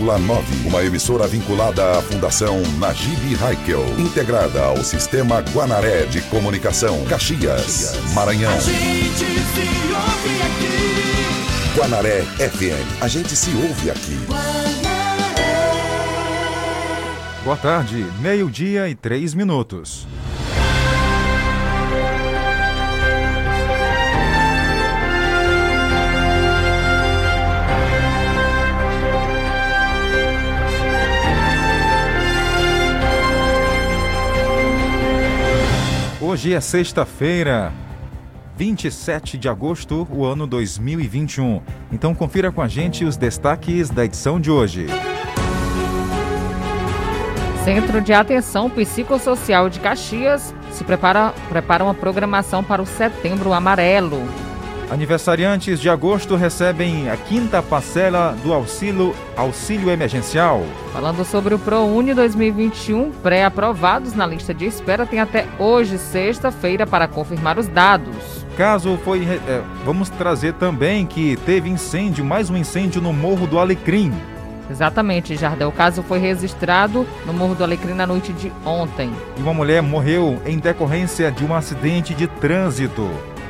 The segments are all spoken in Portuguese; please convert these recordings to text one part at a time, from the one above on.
uma emissora vinculada à Fundação Najib Haikel, integrada ao Sistema Guanaré de Comunicação, Caxias, Maranhão. A gente se ouve aqui. Guanaré FM, a gente se ouve aqui. Boa tarde, meio-dia e três minutos. Hoje é sexta-feira, 27 de agosto, o ano 2021. Então confira com a gente os destaques da edição de hoje. Centro de Atenção Psicossocial de Caxias se prepara, prepara uma programação para o Setembro Amarelo. Aniversariantes de agosto recebem a quinta parcela do auxílio, auxílio emergencial. Falando sobre o ProUni 2021, pré-aprovados na lista de espera tem até hoje, sexta-feira, para confirmar os dados. Caso foi. É, vamos trazer também que teve incêndio, mais um incêndio no Morro do Alecrim. Exatamente, Jardel. O caso foi registrado no Morro do Alecrim na noite de ontem. E uma mulher morreu em decorrência de um acidente de trânsito.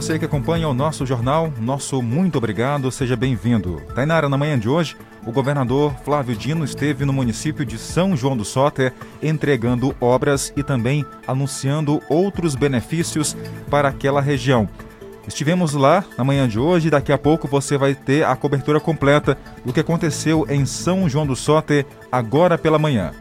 Você que acompanha o nosso jornal, nosso muito obrigado, seja bem-vindo. Tainara, na manhã de hoje, o governador Flávio Dino esteve no município de São João do Soter entregando obras e também anunciando outros benefícios para aquela região. Estivemos lá na manhã de hoje e daqui a pouco você vai ter a cobertura completa do que aconteceu em São João do Soter agora pela manhã.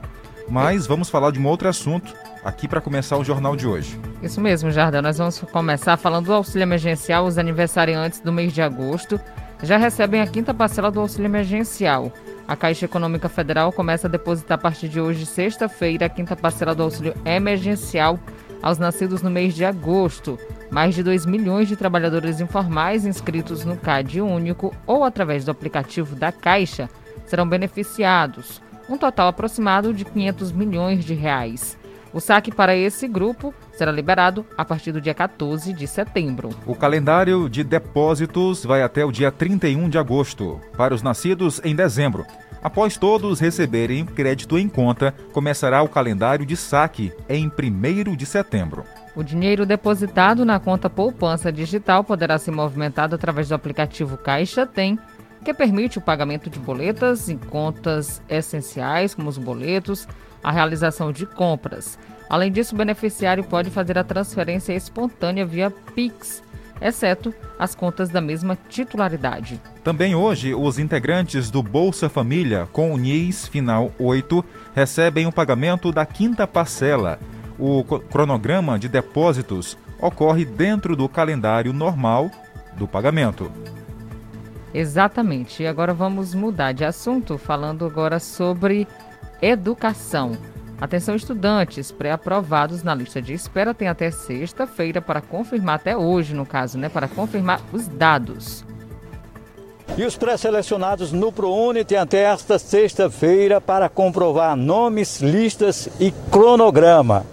Mas vamos falar de um outro assunto aqui para começar o jornal de hoje. Isso mesmo, Jardel. Nós vamos começar falando do auxílio emergencial. Os aniversariantes do mês de agosto já recebem a quinta parcela do auxílio emergencial. A Caixa Econômica Federal começa a depositar a partir de hoje, sexta-feira, a quinta parcela do auxílio emergencial aos nascidos no mês de agosto. Mais de 2 milhões de trabalhadores informais inscritos no CAD único ou através do aplicativo da Caixa serão beneficiados. Um total aproximado de 500 milhões de reais. O saque para esse grupo será liberado a partir do dia 14 de setembro. O calendário de depósitos vai até o dia 31 de agosto, para os nascidos em dezembro. Após todos receberem crédito em conta, começará o calendário de saque em 1 de setembro. O dinheiro depositado na conta poupança digital poderá ser movimentado através do aplicativo Caixa Tem, que permite o pagamento de boletas em contas essenciais, como os boletos, a realização de compras. Além disso, o beneficiário pode fazer a transferência espontânea via Pix, exceto as contas da mesma titularidade. Também hoje, os integrantes do Bolsa Família com o NIS final 8 recebem o pagamento da quinta parcela. O cronograma de depósitos ocorre dentro do calendário normal do pagamento. Exatamente. E agora vamos mudar de assunto, falando agora sobre Educação. Atenção, estudantes pré-aprovados na lista de espera tem até sexta-feira para confirmar, até hoje no caso, né? Para confirmar os dados. E os pré-selecionados no ProUni têm até esta sexta-feira para comprovar nomes, listas e cronograma.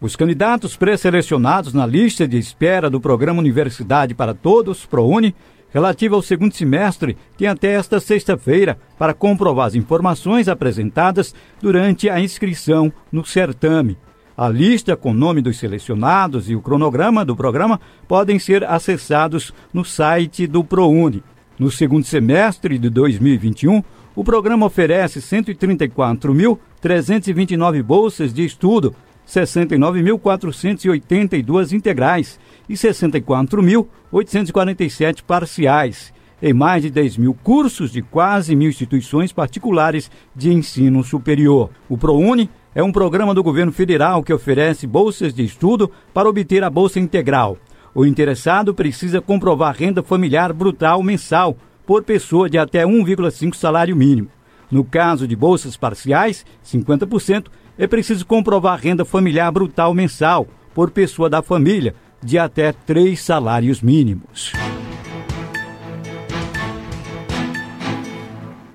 Os candidatos pré-selecionados na lista de espera do programa Universidade para Todos, ProUni, relativa ao segundo semestre tem até esta sexta-feira para comprovar as informações apresentadas durante a inscrição no certame. A lista com o nome dos selecionados e o cronograma do programa podem ser acessados no site do ProUni. No segundo semestre de 2021, o programa oferece 134.329 bolsas de estudo, 69.482 integrais e 64.847 parciais, em mais de 10 mil cursos de quase mil instituições particulares de ensino superior. O ProUni é um programa do governo federal que oferece bolsas de estudo para obter a bolsa integral. O interessado precisa comprovar renda familiar brutal mensal por pessoa de até 1,5 salário mínimo. No caso de bolsas parciais, 50%, é preciso comprovar renda familiar brutal mensal por pessoa da família de até três salários mínimos.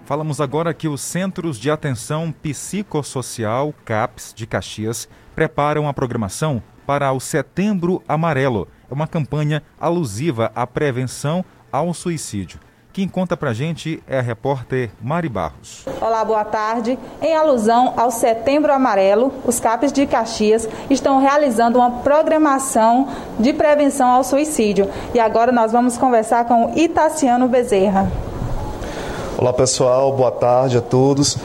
Falamos agora que os Centros de Atenção Psicossocial, CAPS, de Caxias, preparam a programação para o Setembro Amarelo. É uma campanha alusiva à prevenção ao suicídio. Quem conta pra gente é a repórter Mari Barros. Olá, boa tarde. Em alusão ao Setembro Amarelo, os CAPs de Caxias estão realizando uma programação de prevenção ao suicídio. E agora nós vamos conversar com o Itaciano Bezerra. Olá pessoal, boa tarde a todos.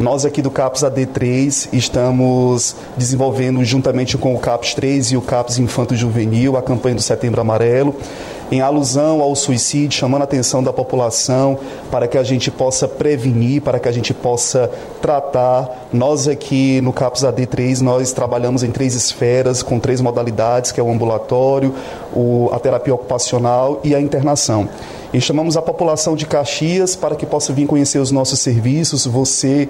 Nós aqui do CAPS AD3 estamos desenvolvendo juntamente com o CAPS 3 e o CAPS Infanto Juvenil a campanha do Setembro Amarelo em alusão ao suicídio, chamando a atenção da população para que a gente possa prevenir, para que a gente possa tratar. Nós aqui no CAPS AD3, nós trabalhamos em três esferas, com três modalidades, que é o ambulatório, o, a terapia ocupacional e a internação. E chamamos a população de Caxias para que possa vir conhecer os nossos serviços. Você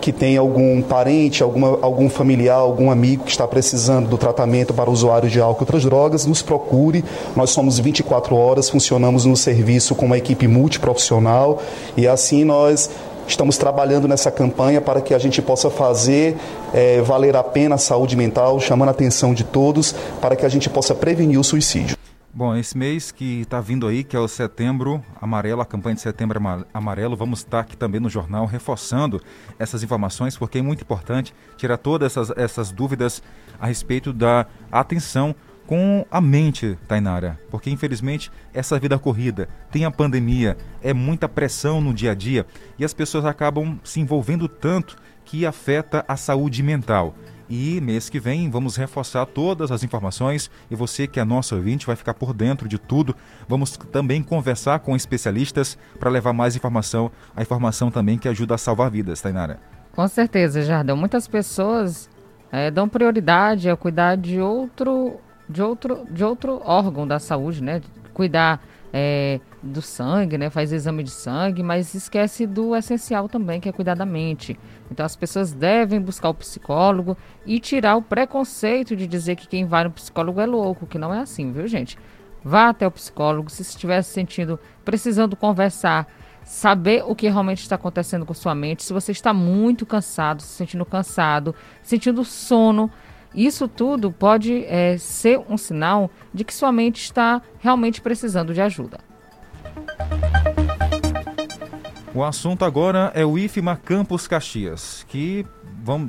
que tem algum parente, alguma, algum familiar, algum amigo que está precisando do tratamento para usuário de álcool e outras drogas, nos procure. Nós somos 24 horas, funcionamos no serviço com uma equipe multiprofissional e assim nós estamos trabalhando nessa campanha para que a gente possa fazer é, valer a pena a saúde mental, chamando a atenção de todos para que a gente possa prevenir o suicídio. Bom, esse mês que está vindo aí, que é o Setembro Amarelo, a campanha de Setembro Amarelo, vamos estar aqui também no jornal reforçando essas informações, porque é muito importante tirar todas essas, essas dúvidas a respeito da atenção com a mente, Tainara, porque infelizmente essa vida corrida, tem a pandemia, é muita pressão no dia a dia e as pessoas acabam se envolvendo tanto que afeta a saúde mental. E mês que vem vamos reforçar todas as informações e você que é nosso ouvinte vai ficar por dentro de tudo. Vamos também conversar com especialistas para levar mais informação, a informação também que ajuda a salvar vidas, Tainara. Com certeza, Jardão. Muitas pessoas é, dão prioridade a cuidar de outro, de outro, de outro órgão da saúde, né? Cuidar é, do sangue, né? Faz exame de sangue, mas esquece do essencial também, que é cuidar da mente. Então as pessoas devem buscar o psicólogo e tirar o preconceito de dizer que quem vai no psicólogo é louco, que não é assim, viu, gente? Vá até o psicólogo se estiver se sentindo precisando conversar, saber o que realmente está acontecendo com sua mente, se você está muito cansado, se sentindo cansado, sentindo sono, isso tudo pode é, ser um sinal de que sua mente está realmente precisando de ajuda. O assunto agora é o IFMA Campus Caxias, que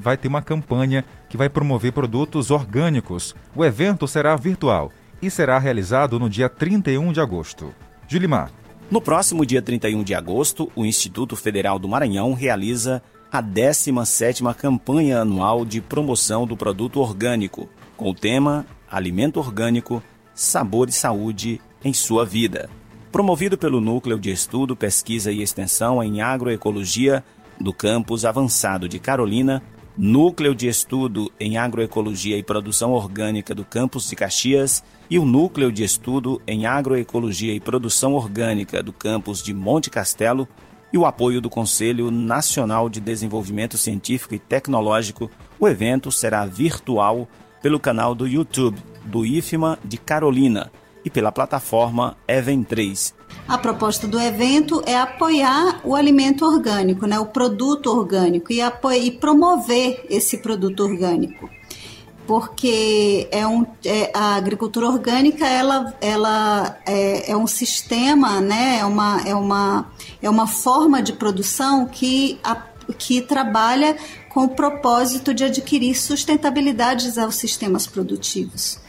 vai ter uma campanha que vai promover produtos orgânicos. O evento será virtual e será realizado no dia 31 de agosto. Gilimar. No próximo dia 31 de agosto, o Instituto Federal do Maranhão realiza a 17ª campanha anual de promoção do produto orgânico, com o tema Alimento Orgânico, Sabor e Saúde em Sua Vida. Promovido pelo Núcleo de Estudo, Pesquisa e Extensão em Agroecologia do Campus Avançado de Carolina, Núcleo de Estudo em Agroecologia e Produção Orgânica do Campus de Caxias e o Núcleo de Estudo em Agroecologia e Produção Orgânica do Campus de Monte Castelo e o apoio do Conselho Nacional de Desenvolvimento Científico e Tecnológico, o evento será virtual pelo canal do YouTube do IFMA de Carolina e pela plataforma Even 3. A proposta do evento é apoiar o alimento orgânico, né, o produto orgânico e, e promover esse produto orgânico porque é um, é, a agricultura orgânica ela, ela é, é, um sistema, né? é, uma, é, uma, é uma forma de produção que, a, que trabalha com o propósito de adquirir sustentabilidade aos sistemas produtivos.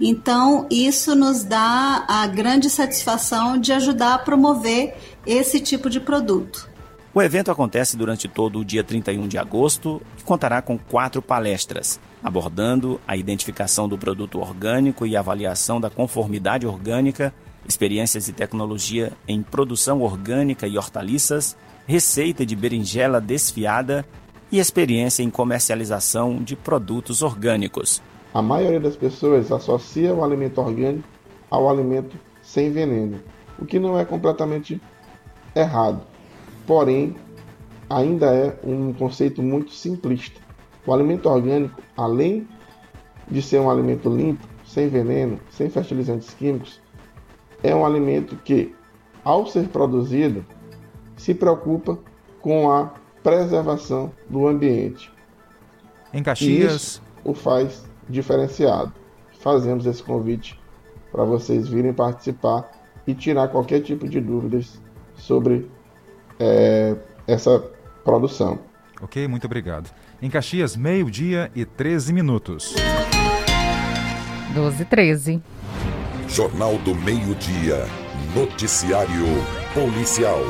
Então, isso nos dá a grande satisfação de ajudar a promover esse tipo de produto. O evento acontece durante todo o dia 31 de agosto e contará com quatro palestras, abordando a identificação do produto orgânico e avaliação da conformidade orgânica, experiências e tecnologia em produção orgânica e hortaliças, receita de berinjela desfiada e experiência em comercialização de produtos orgânicos. A maioria das pessoas associa o alimento orgânico ao alimento sem veneno, o que não é completamente errado. Porém, ainda é um conceito muito simplista. O alimento orgânico, além de ser um alimento limpo, sem veneno, sem fertilizantes químicos, é um alimento que, ao ser produzido, se preocupa com a preservação do ambiente. Em Caxias. Isso o faz diferenciado. Fazemos esse convite para vocês virem participar e tirar qualquer tipo de dúvidas sobre é, essa produção. Ok, muito obrigado. Em Caxias, meio-dia e 13 minutos. 12 e 13. Jornal do Meio-Dia. Noticiário Policial.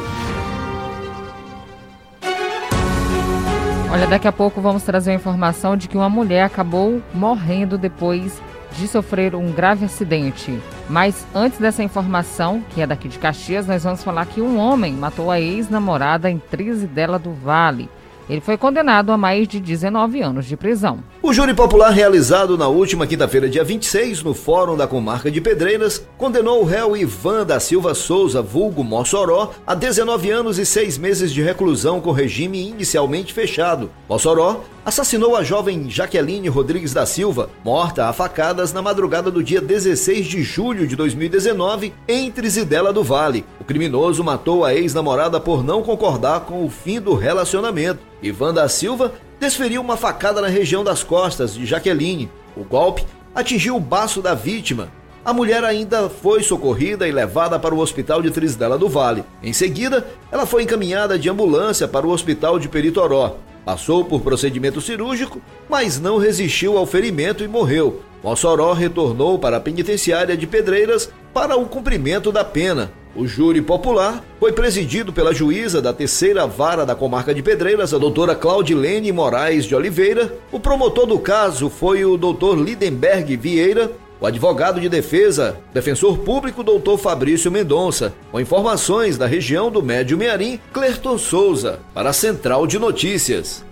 Olha, daqui a pouco vamos trazer a informação de que uma mulher acabou morrendo depois de sofrer um grave acidente. Mas antes dessa informação, que é daqui de Caxias, nós vamos falar que um homem matou a ex-namorada em Trizidela do Vale. Ele foi condenado a mais de 19 anos de prisão. O júri popular realizado na última quinta-feira, dia 26, no Fórum da Comarca de Pedreiras, condenou o réu Ivan da Silva Souza, vulgo Mossoró, a 19 anos e 6 meses de reclusão com regime inicialmente fechado. Mossoró assassinou a jovem Jaqueline Rodrigues da Silva, morta a facadas na madrugada do dia 16 de julho de 2019, em Trizidela do Vale. O criminoso matou a ex-namorada por não concordar com o fim do relacionamento. Ivan da Silva desferiu uma facada na região das costas de Jaqueline. O golpe atingiu o baço da vítima. A mulher ainda foi socorrida e levada para o hospital de Trisdela do Vale. Em seguida, ela foi encaminhada de ambulância para o hospital de Peritoró. Passou por procedimento cirúrgico, mas não resistiu ao ferimento e morreu. Mossoró retornou para a penitenciária de Pedreiras para o cumprimento da pena. O júri popular foi presidido pela juíza da terceira vara da comarca de Pedreiras, a doutora Claudilene Moraes de Oliveira. O promotor do caso foi o doutor Lidenberg Vieira. O advogado de defesa, defensor público doutor Fabrício Mendonça, com informações da região do Médio Mearim, Clerton Souza, para a Central de Notícias.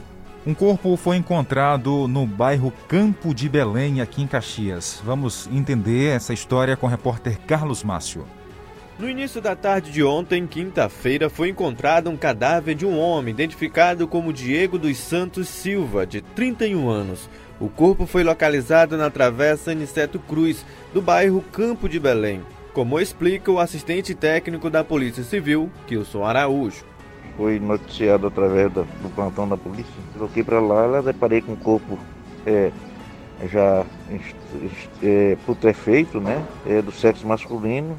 Um corpo foi encontrado no bairro Campo de Belém, aqui em Caxias. Vamos entender essa história com o repórter Carlos Márcio. No início da tarde de ontem, quinta-feira, foi encontrado um cadáver de um homem identificado como Diego dos Santos Silva, de 31 anos. O corpo foi localizado na travessa Aniceto Cruz, do bairro Campo de Belém, como explica o assistente técnico da Polícia Civil, Kilson Araújo. Foi noticiado através do, plantão da polícia. Coloquei para lá, ela deparei com o corpo é, já é, putrefeito, né? É, do sexo masculino,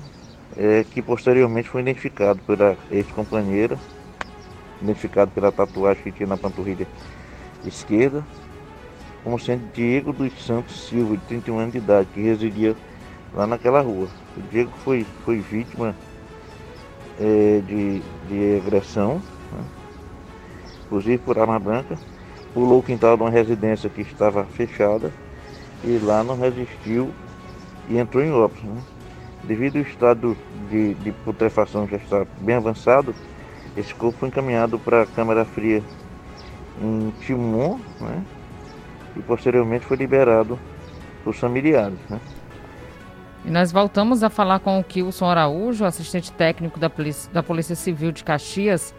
é, que posteriormente foi identificado pela ex-companheira, identificado pela tatuagem que tinha na panturrilha esquerda, como sendo Diego dos Santos Silva, de 31 anos de idade, que residia lá naquela rua. O Diego foi, foi vítima é, de, de agressão, né? inclusive por arma branca, pulou o quintal de uma residência que estava fechada e lá não resistiu e entrou em óbito. Né? Devido ao estado de, de putrefação já estar bem avançado, esse corpo foi encaminhado para a câmara fria em Timon, né? e posteriormente foi liberado para os familiares. Né? E nós voltamos a falar com o Kilson Araújo, assistente técnico da Polícia, da Polícia Civil de Caxias,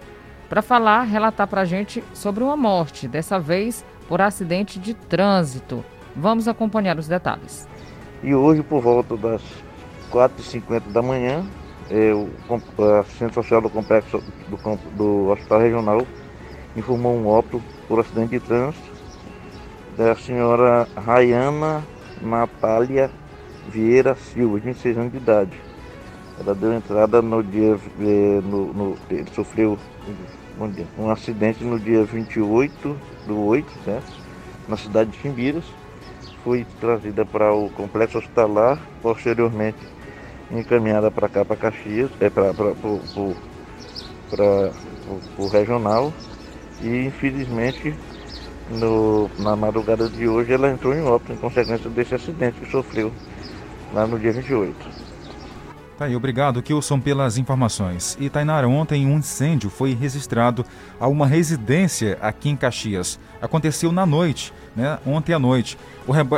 para falar, relatar para a gente sobre uma morte, dessa vez por acidente de trânsito. Vamos acompanhar os detalhes. E hoje, por volta das 4h50 da manhã, o, a assistente social do complexo do, do Hospital Regional informou um óbito por acidente de trânsito da senhora Rayana Natália Vieira Silva, 26 anos de idade. Ela deu entrada no dia. É, no, no, ele sofreu um, acidente no dia 28 do 8, certo? Na cidade de Chimbiras. Foi trazida para o complexo hospitalar, posteriormente encaminhada para cá, para Caxias, é, para o regional. E infelizmente, no, na madrugada de hoje, ela entrou em óbito em consequência desse acidente que sofreu lá no dia 28. Tá aí, obrigado, Kilson, pelas informações. E Tainara, ontem um incêndio foi registrado a uma residência aqui em Caxias. Aconteceu na noite né, ontem à noite.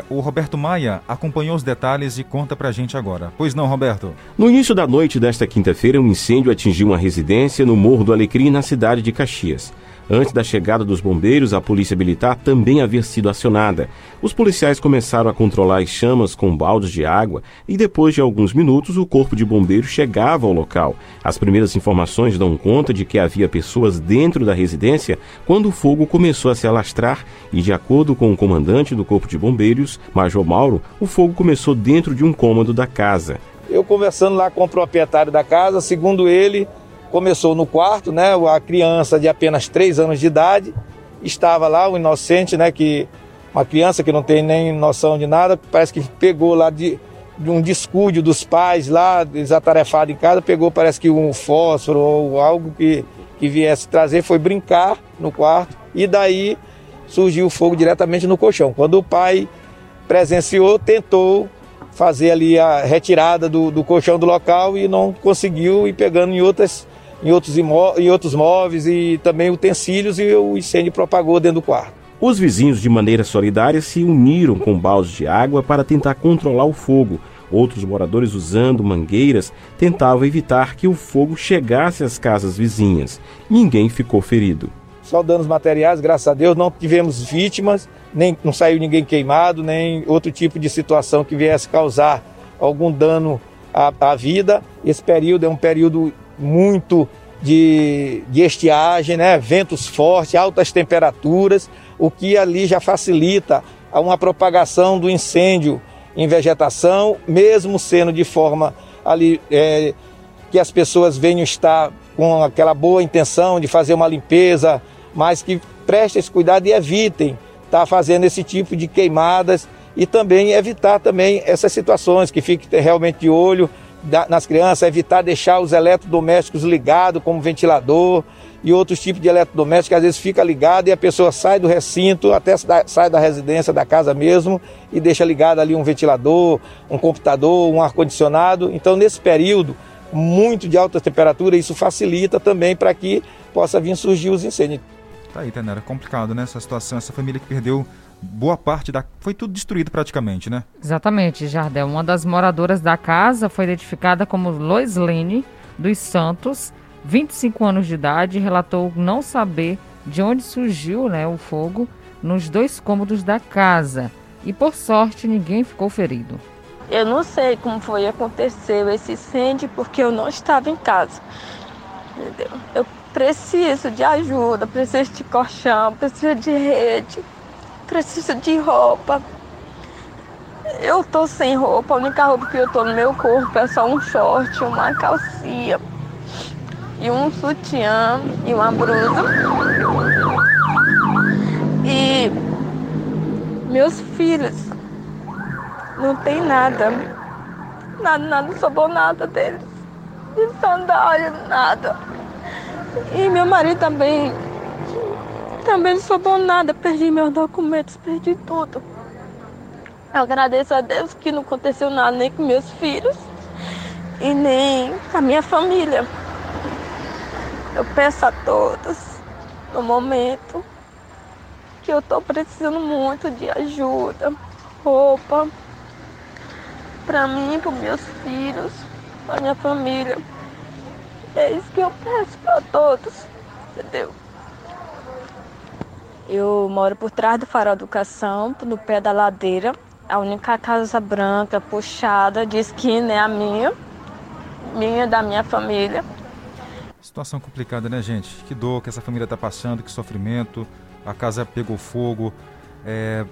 O, Roberto Maia acompanhou os detalhes e conta pra gente agora. Pois não, Roberto? No início da noite desta quinta-feira, um incêndio atingiu uma residência no Morro do Alecrim, na cidade de Caxias. Antes da chegada dos bombeiros, a polícia militar também havia sido acionada. Os policiais começaram a controlar as chamas com baldes de água e depois de alguns minutos o corpo de bombeiros chegava ao local. As primeiras informações dão conta de que havia pessoas dentro da residência quando o fogo começou a se alastrar e, de acordo com o comandante do corpo de bombeiros, Major Mauro, o fogo começou dentro de um cômodo da casa. Eu conversando lá com o proprietário da casa, segundo ele, Começou no quarto, né? A criança de apenas 3 anos de idade estava lá, o inocente, né? Que uma criança que não tem nem noção de nada, parece que pegou lá de, de um descuido dos pais lá, desatarefado em casa, pegou parece que um fósforo ou algo que, que viesse trazer, foi brincar no quarto e daí surgiu o fogo diretamente no colchão. Quando o pai presenciou, tentou fazer ali a retirada do, do colchão do local e não conseguiu ir pegando em outras em outros, em outros móveis e também utensílios e o incêndio propagou dentro do quarto. Os vizinhos, de maneira solidária, se uniram com baldes de água para tentar controlar o fogo. Outros moradores, usando mangueiras, tentavam evitar que o fogo chegasse às casas vizinhas. Ninguém ficou ferido. Só danos materiais, graças a Deus, não tivemos vítimas, nem não saiu ninguém queimado, nem outro tipo de situação que viesse causar algum dano à, à vida. Esse período é um período muito de, de estiagem, né? ventos fortes, altas temperaturas, o que ali já facilita uma propagação do incêndio em vegetação, mesmo sendo de forma ali é, que as pessoas venham estar com aquela boa intenção de fazer uma limpeza, mas que prestem esse cuidado e evitem estar fazendo esse tipo de queimadas e também evitar também essas situações que fiquem realmente de olho nas crianças, evitar deixar os eletrodomésticos ligados, como ventilador e outros tipos de eletrodomésticos, que às vezes fica ligado e a pessoa sai do recinto, até sai da residência, da casa mesmo, e deixa ligado ali um ventilador, um computador, um ar-condicionado. Então, nesse período muito de alta temperatura, isso facilita também para que possa vir surgir os incêndios. Tá aí, Tenera, complicado, né? Essa situação, essa família que perdeu boa parte da. Foi tudo destruído praticamente, né? Exatamente, Jardel. Uma das moradoras da casa foi identificada como Loislene dos Santos, 25 anos de idade, relatou não saber de onde surgiu né, o fogo nos dois cômodos da casa. E por sorte ninguém ficou ferido. Eu não sei como foi aconteceu esse incêndio porque eu não estava em casa. Entendeu? Eu preciso de ajuda, preciso de colchão, preciso de rede, preciso de roupa. Eu tô sem roupa, a única roupa que eu tô no meu corpo é só um short, uma calcinha e um sutiã e uma blusa. E meus filhos não tem nada. Nada, nada, sobrou nada deles. De sandália, nada. E meu marido também também não sobrou nada, perdi meus documentos, perdi tudo. Eu agradeço a Deus que não aconteceu nada nem com meus filhos e nem com a minha família. Eu peço a todos, no momento, que eu estou precisando muito de ajuda, roupa, para mim, para meus filhos, para minha família. É isso que eu peço para todos, entendeu? Eu moro por trás do Farol Educação, no pé da ladeira. A única casa branca puxada de esquina é a minha, minha da minha família. Situação complicada, né, gente? Que dor que essa família está passando, que sofrimento. A casa pegou fogo, é,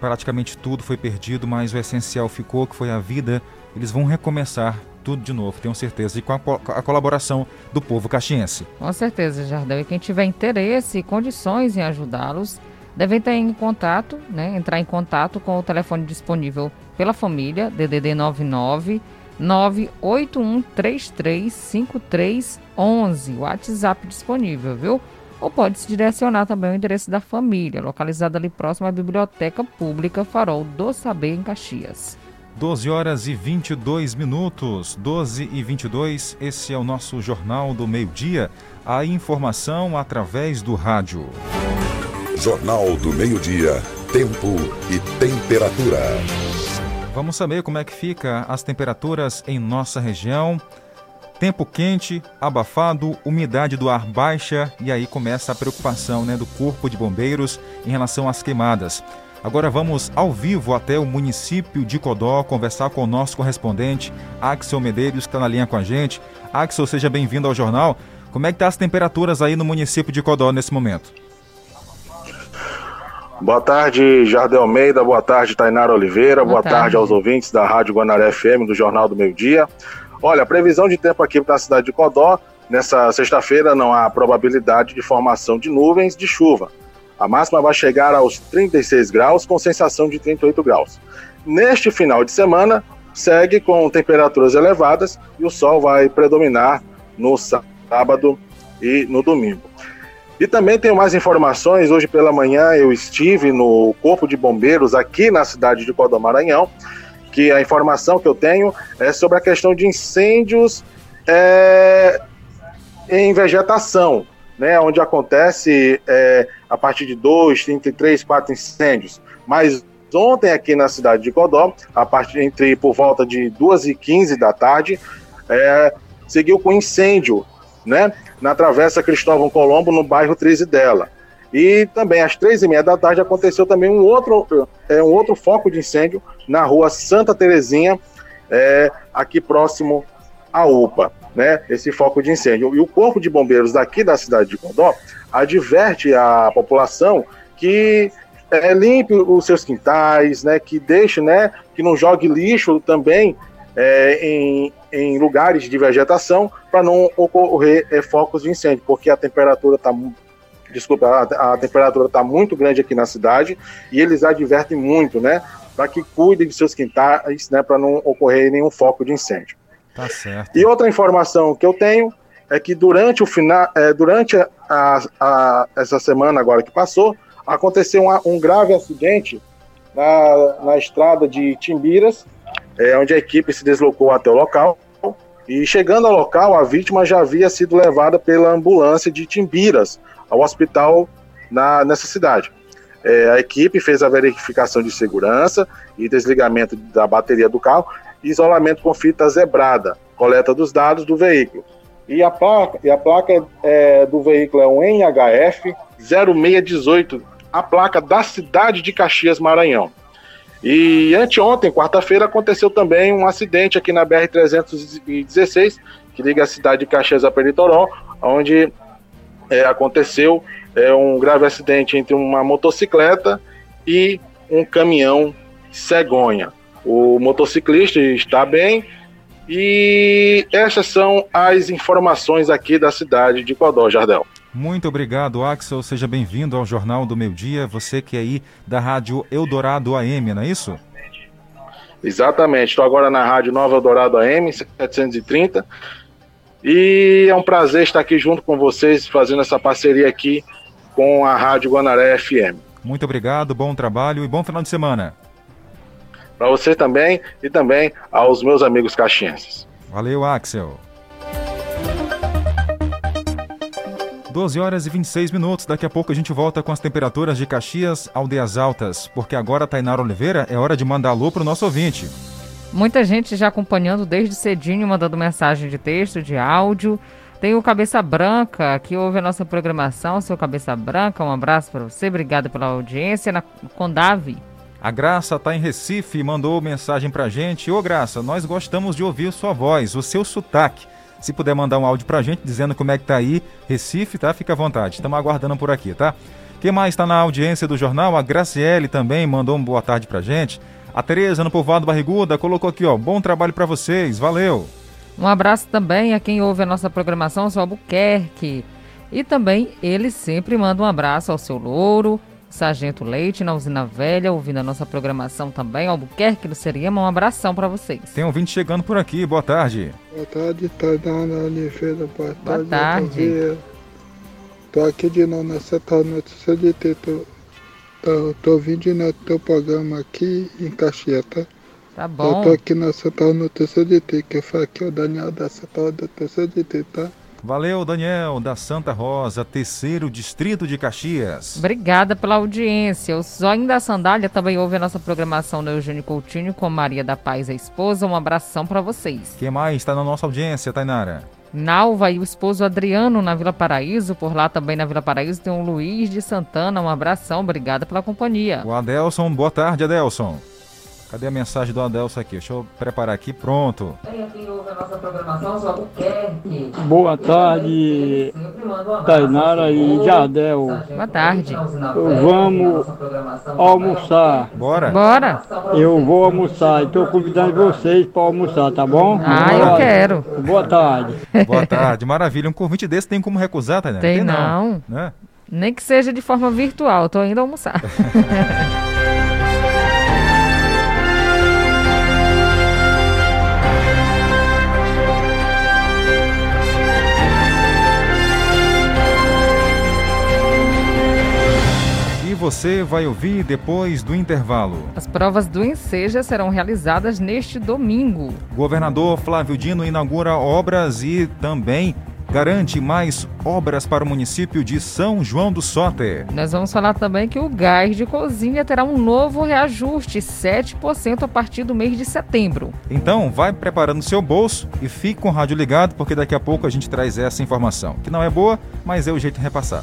praticamente tudo foi perdido, mas o essencial ficou, que foi a vida. Eles vão recomeçar tudo de novo, tenho certeza, e com a, a colaboração do povo caxiense. Com certeza, Jardel. E quem tiver interesse e condições em ajudá-los, devem estar em contato, né, entrar em contato com o telefone disponível pela família, DDD 99 981335311, WhatsApp disponível, viu? Ou pode se direcionar também ao endereço da família, localizado ali próximo à Biblioteca Pública Farol do Saber, em Caxias. 12 horas e 22 minutos, 12 e 22, esse é o nosso Jornal do Meio-Dia, a informação através do rádio. Jornal do Meio-Dia, tempo e temperatura. Vamos saber como é que fica as temperaturas em nossa região. Tempo quente, abafado, umidade do ar baixa e aí começa a preocupação né, do Corpo de Bombeiros em relação às queimadas. Agora vamos ao vivo até o município de Codó conversar com o nosso correspondente, Axel Medeiros, que está na linha com a gente. Axel, seja bem-vindo ao jornal. Como é que estão tá as temperaturas aí no município de Codó nesse momento? Boa tarde, Jardel Almeida. Boa tarde, Tainara Oliveira. Boa, Boa tarde. tarde. aos ouvintes da Rádio Guanaré FM, do Jornal do Meio Dia. Olha, a previsão de tempo aqui para a cidade de Codó, nessa sexta-feira não há probabilidade de formação de nuvens de chuva. A máxima vai chegar aos 36 graus, com sensação de 38 graus. Neste final de semana, segue com temperaturas elevadas e o sol vai predominar no sábado e no domingo. E também tenho mais informações. Hoje pela manhã eu estive no Corpo de Bombeiros aqui na cidade de Codó Maranhão, que a informação que eu tenho é sobre a questão de incêndios é, em vegetação, né, onde acontece é, a partir de dois, 33, quatro incêndios. Mas ontem aqui na cidade de Codó, a partir entre por volta de 2 e 15 da tarde, é, seguiu com incêndio, né? na Travessa Cristóvão Colombo, no bairro Trizidela. E também às três e meia da tarde aconteceu também um outro, é, um outro foco de incêndio na rua Santa Terezinha, é, aqui próximo à UPA, né? Esse foco de incêndio. E o Corpo de Bombeiros daqui da cidade de Condó adverte a população que é, limpe os seus quintais, né? Que deixe, né? Que não jogue lixo também é, em, em lugares de vegetação para não ocorrer é, focos de incêndio, porque a temperatura está desculpa, a, a temperatura está muito grande aqui na cidade e eles advertem muito, né, para que cuidem de seus quintais, né, para não ocorrer nenhum foco de incêndio. Tá certo. E outra informação que eu tenho é que durante o final, é, durante a, a, essa semana agora que passou, aconteceu um, grave acidente na, na estrada de Timbiras, é, onde a equipe se deslocou até o local. E chegando ao local, a vítima já havia sido levada pela ambulância de Timbiras ao hospital na, nessa cidade. É, a equipe fez a verificação de segurança e desligamento da bateria do carro, isolamento com fita zebrada, coleta dos dados do veículo. E a placa, e a placa é, do veículo é um NHF 0618, a placa da cidade de Caxias, Maranhão. E anteontem, quarta-feira, aconteceu também um acidente aqui na BR-316, que liga a cidade de Caxias a Peritoró, onde é, aconteceu é, um grave acidente entre uma motocicleta e um caminhão cegonha. O motociclista está bem e essas são as informações aqui da cidade de Codó, Jardel. Muito obrigado, Axel. Seja bem-vindo ao Jornal do Meio Dia. Você que é aí da Rádio Eldorado AM, não é isso? Exatamente. Estou agora na Rádio Nova Eldorado AM 730. E é um prazer estar aqui junto com vocês, fazendo essa parceria aqui com a Rádio Guanaré FM. Muito obrigado, bom trabalho e bom final de semana. Para você também e também aos meus amigos caxienses. Valeu, Axel. 12 horas e 26 minutos. Daqui a pouco a gente volta com as temperaturas de Caxias, Aldeias Altas. Porque agora, Tainara Oliveira, é hora de mandar alô para o nosso ouvinte. Muita gente já acompanhando desde cedinho, mandando mensagem de texto, de áudio. Tem o Cabeça Branca, que ouve a nossa programação. Seu Cabeça Branca, um abraço para você. Obrigada pela audiência. Na Condave. A Graça está em Recife e mandou mensagem para gente. Ô Graça, nós gostamos de ouvir sua voz, o seu sotaque. Se puder mandar um áudio pra gente dizendo como é que tá aí, Recife, tá? Fica à vontade. Estamos aguardando por aqui, tá? Quem mais está na audiência do jornal? A Graciele também mandou uma boa tarde pra gente. A Tereza, no Povoado Barriguda, colocou aqui, ó, bom trabalho para vocês, valeu. Um abraço também a quem ouve a nossa programação, seu Albuquerque. E também ele sempre manda um abraço ao seu Louro, Sargento Leite, na Usina Velha, ouvindo a nossa programação também. Albuquerque do Seriema, um abração para vocês. Tem um ouvinte chegando por aqui, boa tarde. Boa tarde, Tadana Oliveira, boa tarde. Boa tarde. Tô aqui de novo na Central Notícia de T. Tô, ouvindo de novo teu programa aqui em Caxias, tá? Tá bom. Eu tô aqui na Central Notícia de T, que fala aqui é o Daniel da Central Notícia de T, tá? Valeu, Daniel, da Santa Rosa, terceiro distrito de Caxias. Obrigada pela audiência. O Zóio da Sandália também ouve a nossa programação no Eugênio Coutinho com Maria da Paz, a esposa. Um abração para vocês. Quem mais está na nossa audiência, Tainara? Nalva e o esposo Adriano na Vila Paraíso. Por lá também na Vila Paraíso tem o Luiz de Santana. Um abração, obrigada pela companhia. O Adelson, boa tarde, Adelson. Cadê a mensagem do Adelson aqui? Deixa eu preparar aqui, pronto. Boa tarde, Tainara e Jardel. Boa tarde. Vamos almoçar. Bora. Bora. Eu vou almoçar e estou convidando vocês para almoçar, tá bom? Ah, eu quero. Boa tarde. Boa tarde, maravilha. Um convite desse tem como recusar, Tainara? Tem, tem não. não. Né? Nem que seja de forma virtual, tô indo almoçar. você vai ouvir depois do intervalo. As provas do Enseja serão realizadas neste domingo. Governador Flávio Dino inaugura obras e também garante mais obras para o município de São João do Soter. Nós vamos falar também que o gás de cozinha terá um novo reajuste, 7% a partir do mês de setembro. Então, vai preparando seu bolso e fique com o rádio ligado, porque daqui a pouco a gente traz essa informação, que não é boa, mas é o jeito de repassar.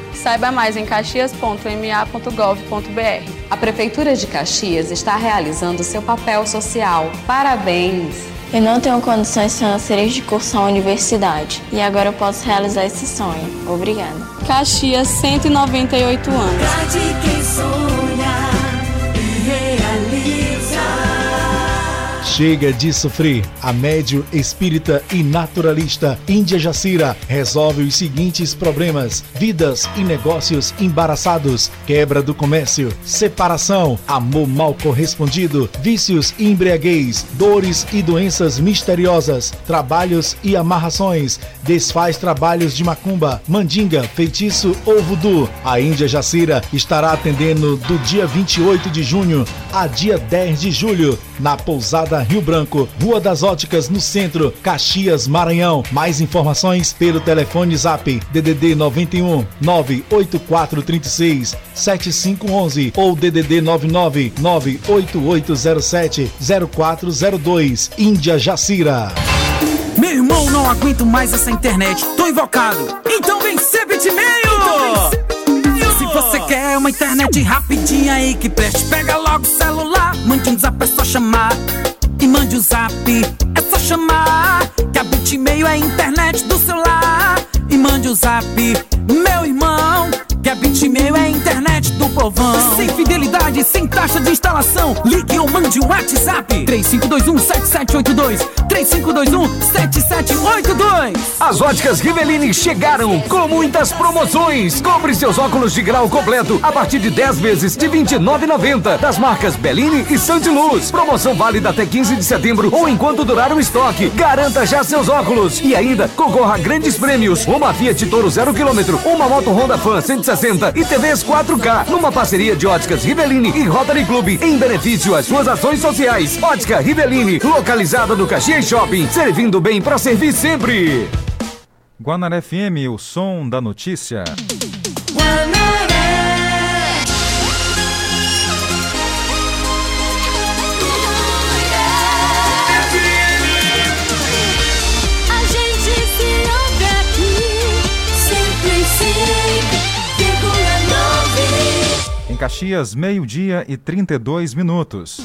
Saiba mais em caxias.ma.gov.br. A Prefeitura de Caxias está realizando seu papel social. Parabéns! Eu não tenho condições financeiras de cursar a universidade e agora eu posso realizar esse sonho. Obrigada. Caxias, 198 anos. Chega de sofrer. A médio espírita e naturalista Índia Jacira resolve os seguintes problemas: vidas e negócios embaraçados, quebra do comércio, separação, amor mal correspondido, vícios e embriaguez, dores e doenças misteriosas, trabalhos e amarrações, desfaz trabalhos de macumba, mandinga, feitiço ou voodoo. A Índia Jacira estará atendendo do dia 28 de junho a dia 10 de julho na pousada Rio Branco, Rua das Óticas, no centro, Caxias, Maranhão. Mais informações pelo telefone Zap DDD 91 98436 7511 ou DDD 99 98807 0402. Índia Jacira. Meu irmão, não aguento mais essa internet. Tô invocado. Então vem ser bitmail! Se você quer uma internet rapidinha aí que preste, pega logo o celular. Mande um zap, é só chamar. E mande o um zap, é só chamar. Que a Bitmail é a internet do celular. E mande o um zap, meu irmão. Que a Bitmail é a internet do povão. Sem fidelidade, sem taxa de instalação. Ligue ou mande um WhatsApp. 3521-7782. 3521-7782. As óticas Riveline chegaram com muitas promoções. Compre seus óculos de grau completo a partir de 10 vezes de R$ 29,90 das marcas Bellini e Santiluz. Promoção válida até 15 de setembro ou enquanto durar o estoque. Garanta já seus óculos e ainda concorra a grandes prêmios. Uma Fiat Toro 0 km, uma moto Honda Fan 160 e TVs 4K numa parceria de Óticas Riveline e Rotary Club em benefício às suas ações sociais. Ótica Riveline, localizada no Caxias Shopping, servindo bem para servir sempre. Guanaré FM, o som da notícia. Caxias, meio-dia e 32 minutos.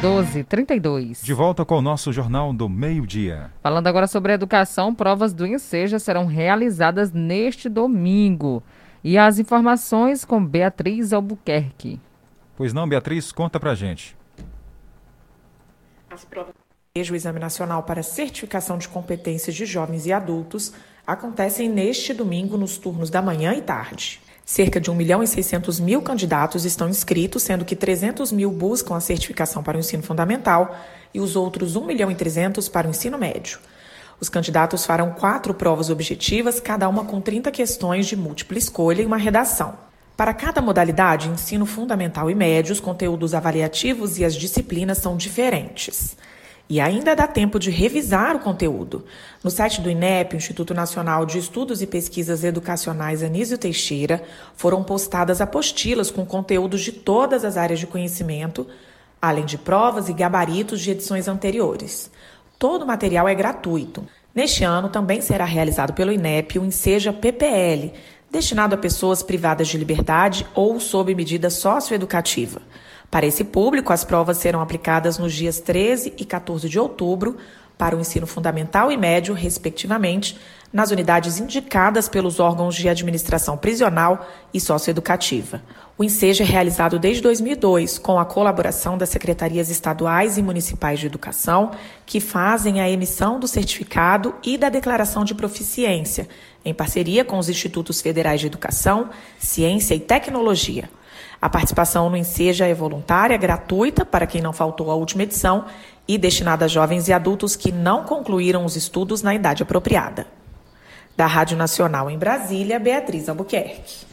12, 32. De volta com o nosso Jornal do Meio-Dia. Falando agora sobre educação, provas do Enseja serão realizadas neste domingo. E as informações com Beatriz Albuquerque. Pois não, Beatriz, conta pra gente. As provas o Exame Nacional para Certificação de Competências de Jovens e Adultos, acontecem neste domingo nos turnos da manhã e tarde. Cerca de 1 milhão e 600 mil candidatos estão inscritos, sendo que 300 mil buscam a certificação para o ensino fundamental e os outros 1 milhão e 300 para o ensino médio. Os candidatos farão quatro provas objetivas, cada uma com 30 questões de múltipla escolha e uma redação. Para cada modalidade, ensino fundamental e médio, os conteúdos avaliativos e as disciplinas são diferentes. E ainda dá tempo de revisar o conteúdo. No site do INEP, Instituto Nacional de Estudos e Pesquisas Educacionais Anísio Teixeira, foram postadas apostilas com conteúdos de todas as áreas de conhecimento, além de provas e gabaritos de edições anteriores. Todo o material é gratuito. Neste ano também será realizado pelo INEP o Enseja PPL, destinado a pessoas privadas de liberdade ou sob medida socioeducativa. Para esse público, as provas serão aplicadas nos dias 13 e 14 de outubro, para o ensino fundamental e médio, respectivamente, nas unidades indicadas pelos órgãos de administração prisional e socioeducativa. O ensejo é realizado desde 2002, com a colaboração das secretarias estaduais e municipais de educação, que fazem a emissão do certificado e da declaração de proficiência, em parceria com os Institutos Federais de Educação, Ciência e Tecnologia. A participação no Enseja é voluntária, gratuita para quem não faltou à última edição e destinada a jovens e adultos que não concluíram os estudos na idade apropriada. Da Rádio Nacional em Brasília, Beatriz Albuquerque.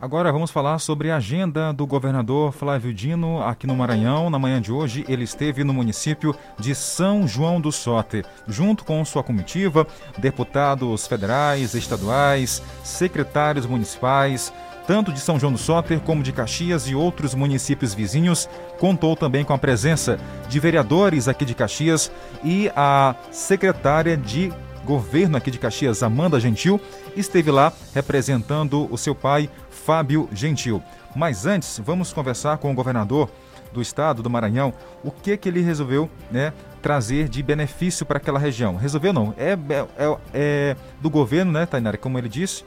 Agora vamos falar sobre a agenda do governador Flávio Dino aqui no Maranhão. Na manhã de hoje, ele esteve no município de São João do Soter, junto com sua comitiva, deputados federais, estaduais, secretários municipais, tanto de São João do Soter como de Caxias e outros municípios vizinhos. Contou também com a presença de vereadores aqui de Caxias e a secretária de governo aqui de Caxias, Amanda Gentil, esteve lá representando o seu pai, Fábio Gentil. Mas antes, vamos conversar com o governador do estado do Maranhão, o que que ele resolveu, né, trazer de benefício para aquela região. Resolveu não, é, é, é do governo, né, Tainara, como ele disse,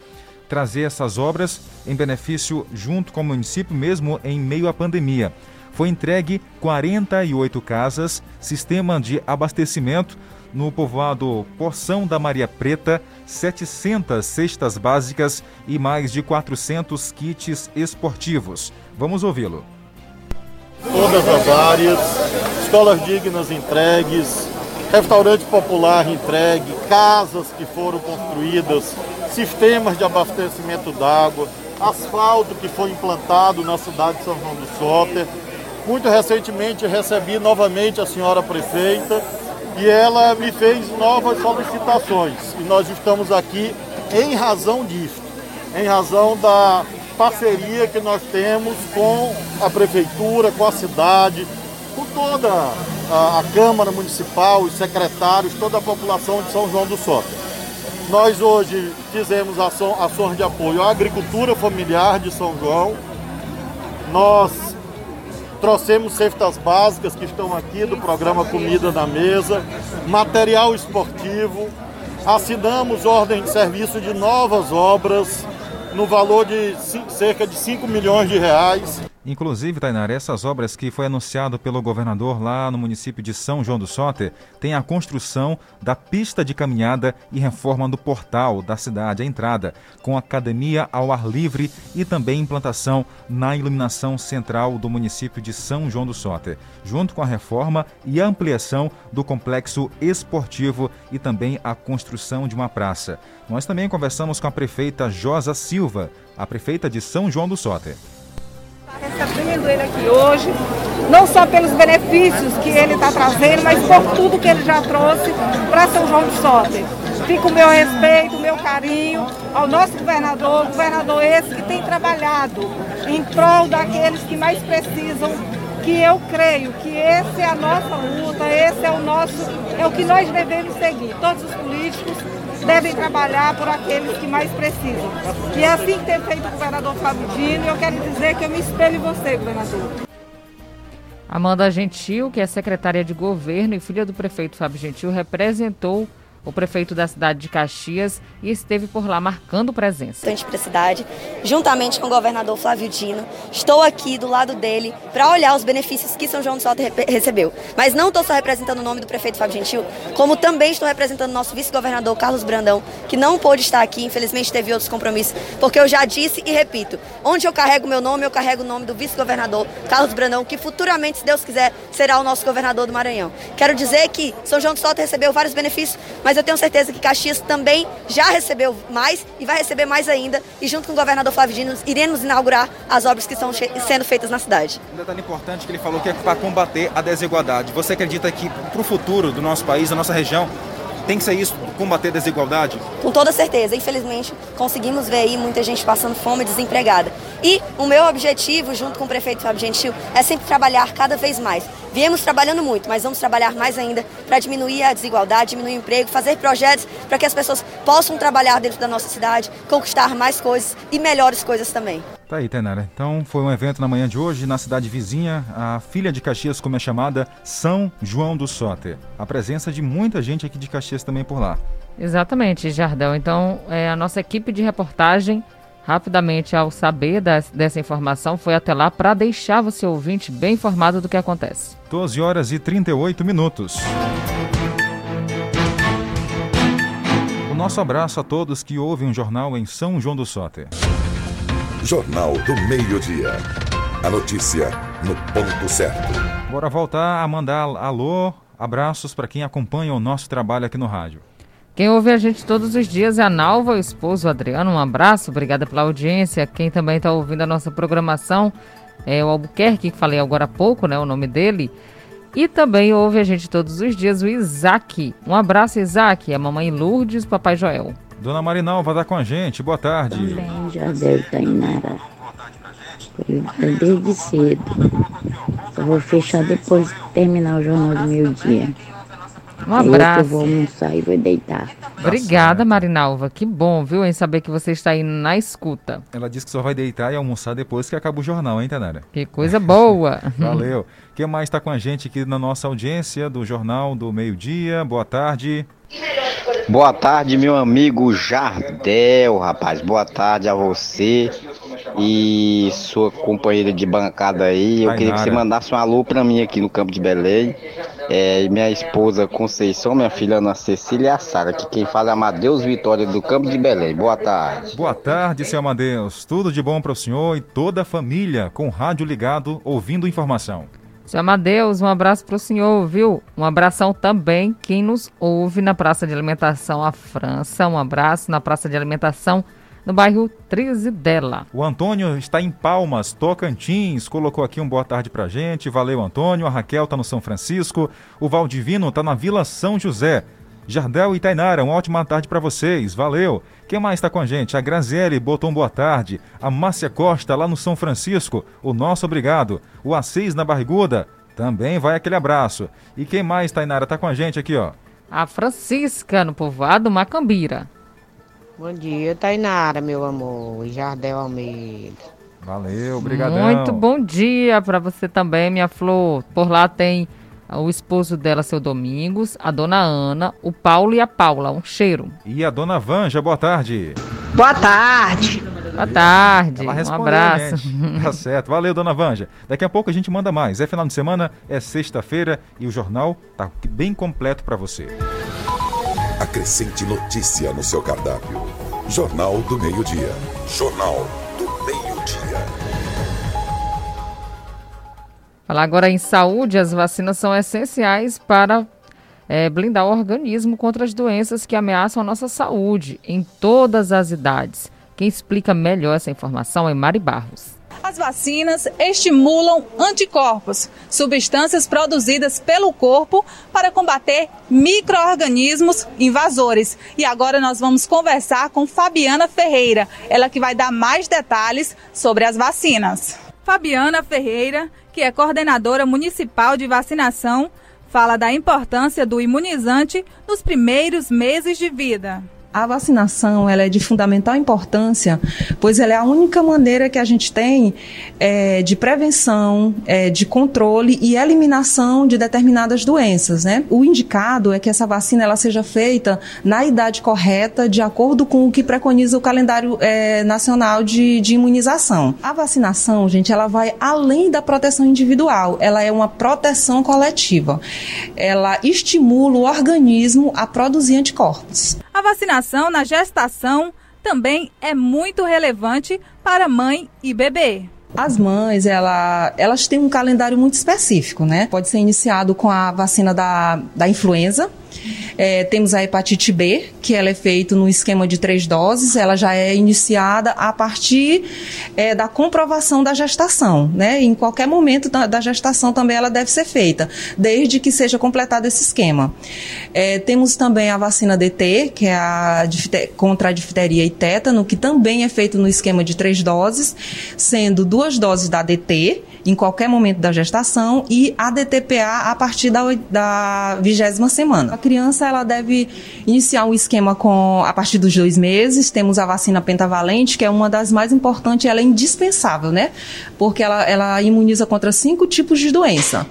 trazer essas obras em benefício junto com o município, mesmo em meio à pandemia. Foi entregue 48 casas, sistema de abastecimento no povoado Porção da Maria Preta, 700 cestas básicas e mais de 400 kits esportivos. Vamos ouvi-lo. Todas as áreas, escolas dignas entregues, restaurante popular entregue, casas que foram construídas, sistemas de abastecimento d'água, asfalto que foi implantado na cidade de São João do Soter. Muito recentemente recebi novamente a senhora prefeita e ela me fez novas solicitações. E nós estamos aqui em razão disso, em razão da parceria que nós temos com a prefeitura, com a cidade, com toda a, a Câmara Municipal, os secretários, toda a população de São João do Soter. Nós hoje fizemos ação, ações de apoio à agricultura familiar de São João. Nós trouxemos cestas básicas que estão aqui do programa Comida na Mesa, material esportivo, assinamos ordem de serviço de novas obras no valor de cerca de 5 milhões de reais. Inclusive, Tainara, essas obras que foi anunciado pelo governador lá no município de São João do Soter tem a construção da pista de caminhada e reforma do portal da cidade, a entrada, com academia ao ar livre e também implantação na iluminação central do município de São João do Soter, junto com a reforma e ampliação do complexo esportivo e também a construção de uma praça. Nós também conversamos com a prefeita Josa Silva, a prefeita de São João do Soter recebendo ele aqui hoje, não só pelos benefícios que ele está trazendo, mas por tudo que ele já trouxe para São João do Soter. Fica o meu respeito, o meu carinho ao nosso governador, governador esse que tem trabalhado em prol daqueles que mais precisam, que eu creio que essa é a nossa luta, esse é o nosso, é o que nós devemos seguir. Todos os políticos devem trabalhar por aqueles que mais precisam. E é assim que tem feito o governador Fábio Dino, e eu quero dizer que eu me espelho em você, governador. Amanda Gentil, que é secretária de governo e filha do prefeito Fábio Gentil, representou o prefeito da cidade de Caxias e esteve por lá marcando presença. importante para a cidade, juntamente com o governador Flávio Dino. Estou aqui do lado dele para olhar os benefícios que São João do Salto re- recebeu. Mas não estou só representando o nome do prefeito Fábio Gentil, como também estou representando o nosso vice-governador Carlos Brandão, que não pôde estar aqui, infelizmente teve outros compromissos, porque eu já disse e repito, onde eu carrego meu nome, eu carrego o nome do vice-governador Carlos Brandão, que futuramente, se Deus quiser, será o nosso governador do Maranhão. Quero dizer que São João do Salto recebeu vários benefícios, mas eu tenho certeza que Caxias também já recebeu mais e vai receber mais ainda. E junto com o governador Flávio Dino, iremos inaugurar as obras que estão sendo feitas na cidade. Um detalhe importante que ele falou que é para combater a desigualdade. Você acredita que para o futuro do nosso país, da nossa região, tem que ser isso, combater a desigualdade? Com toda certeza. Infelizmente, conseguimos ver aí muita gente passando fome desempregada. E o meu objetivo, junto com o prefeito Fábio Gentil, é sempre trabalhar cada vez mais. Viemos trabalhando muito, mas vamos trabalhar mais ainda para diminuir a desigualdade, diminuir o emprego, fazer projetos para que as pessoas possam trabalhar dentro da nossa cidade, conquistar mais coisas e melhores coisas também. Tá aí, Tainara. Então, foi um evento na manhã de hoje, na cidade vizinha, a filha de Caxias, como é chamada, São João do Soter. A presença de muita gente aqui de Caxias também por lá. Exatamente, Jardel. Então, é, a nossa equipe de reportagem, rapidamente ao saber das- dessa informação, foi até lá para deixar você ouvinte bem informado do que acontece. 12 horas e 38 minutos. O nosso abraço a todos que ouvem o jornal em São João do Soter. Jornal do Meio-Dia. A notícia no ponto certo. Bora voltar a mandar alô, abraços para quem acompanha o nosso trabalho aqui no rádio. Quem ouve a gente todos os dias é a Nalva, o esposo Adriano. Um abraço, obrigada pela audiência. Quem também está ouvindo a nossa programação é o Albuquerque, que falei agora há pouco, né? O nome dele. E também ouve a gente todos os dias o Isaac. Um abraço, Isaac. A mamãe Lourdes, papai Joel. Dona Marinalva está com a gente, boa tarde. Também já deve estar em Nara. Desde cedo. Eu vou fechar depois que terminar o jornal do meio-dia. Um Aí abraço. Eu vou almoçar e vou deitar. Obrigada, Marinalva. Que bom, viu, em saber que você está aí na escuta. Ela disse que só vai deitar e almoçar depois que acaba o jornal, hein, Tanara? Que coisa boa. Valeu. Quem mais está com a gente aqui na nossa audiência do Jornal do Meio Dia? Boa tarde. Boa tarde, meu amigo Jardel, rapaz. Boa tarde a você e sua companheira de bancada aí. Eu queria que você mandasse um alô pra mim aqui no Campo de Belém. É, minha esposa Conceição, minha filha Ana Cecília e a Sara, que quem fala é Amadeus Vitória do Campo de Belém. Boa tarde. Boa tarde, seu Amadeus. Tudo de bom para o senhor e toda a família com rádio ligado, ouvindo informação. Seu Amadeus, um abraço para o senhor, viu? Um abração também quem nos ouve na Praça de Alimentação A França. Um abraço na Praça de Alimentação no bairro Trizidela. O Antônio está em Palmas, Tocantins, colocou aqui um boa tarde pra gente. Valeu, Antônio. A Raquel tá no São Francisco. O Valdivino tá na Vila São José. Jardel e Tainara, uma ótima tarde para vocês. Valeu. Quem mais está com a gente? A Graziele botou um boa tarde. A Márcia Costa lá no São Francisco. O nosso obrigado. O Assis na Barriguda. Também vai aquele abraço. E quem mais, Tainara, tá com a gente aqui, ó? A Francisca, no povoado Macambira. Bom dia, Tainara, meu amor. E Jardel Almeida. Valeu, obrigadão. Muito bom dia para você também, minha flor. Por lá tem o esposo dela, seu Domingos, a dona Ana, o Paulo e a Paula. Um cheiro. E a dona Vanja, boa tarde. Boa tarde. Boa tarde. Ela um abraço. gente. Tá certo. Valeu, dona Vanja. Daqui a pouco a gente manda mais. É final de semana, é sexta-feira e o jornal tá bem completo para você. Acrescente notícia no seu cardápio. Jornal do Meio-Dia. Jornal Falar agora em saúde, as vacinas são essenciais para eh, blindar o organismo contra as doenças que ameaçam a nossa saúde em todas as idades. Quem explica melhor essa informação é Mari Barros. As vacinas estimulam anticorpos, substâncias produzidas pelo corpo para combater micro-organismos invasores. E agora nós vamos conversar com Fabiana Ferreira, ela que vai dar mais detalhes sobre as vacinas. Fabiana Ferreira, que é coordenadora municipal de vacinação, fala da importância do imunizante nos primeiros meses de vida. A vacinação ela é de fundamental importância, pois ela é a única maneira que a gente tem é, de prevenção, é, de controle e eliminação de determinadas doenças. Né? O indicado é que essa vacina ela seja feita na idade correta, de acordo com o que preconiza o calendário é, nacional de, de imunização. A vacinação, gente, ela vai além da proteção individual, ela é uma proteção coletiva. Ela estimula o organismo a produzir anticorpos. A vacinação na gestação também é muito relevante para mãe e bebê. As mães, ela, elas têm um calendário muito específico, né? Pode ser iniciado com a vacina da, da influenza. É, temos a hepatite B, que ela é feita no esquema de três doses. Ela já é iniciada a partir é, da comprovação da gestação, né? Em qualquer momento da, da, gestação também ela deve ser feita, desde que seja completado esse esquema. É, temos também a vacina DT, que é a contra a difteria e tétano, que também é feito no esquema de três doses, sendo duas doses da DT em qualquer momento da gestação e a DTPA a partir da, da vigésima semana. Criança ela deve iniciar um esquema com a partir dos dois meses. Temos a vacina pentavalente, que é uma das mais importantes, ela é indispensável, né? Porque ela, ela imuniza contra cinco tipos de doença.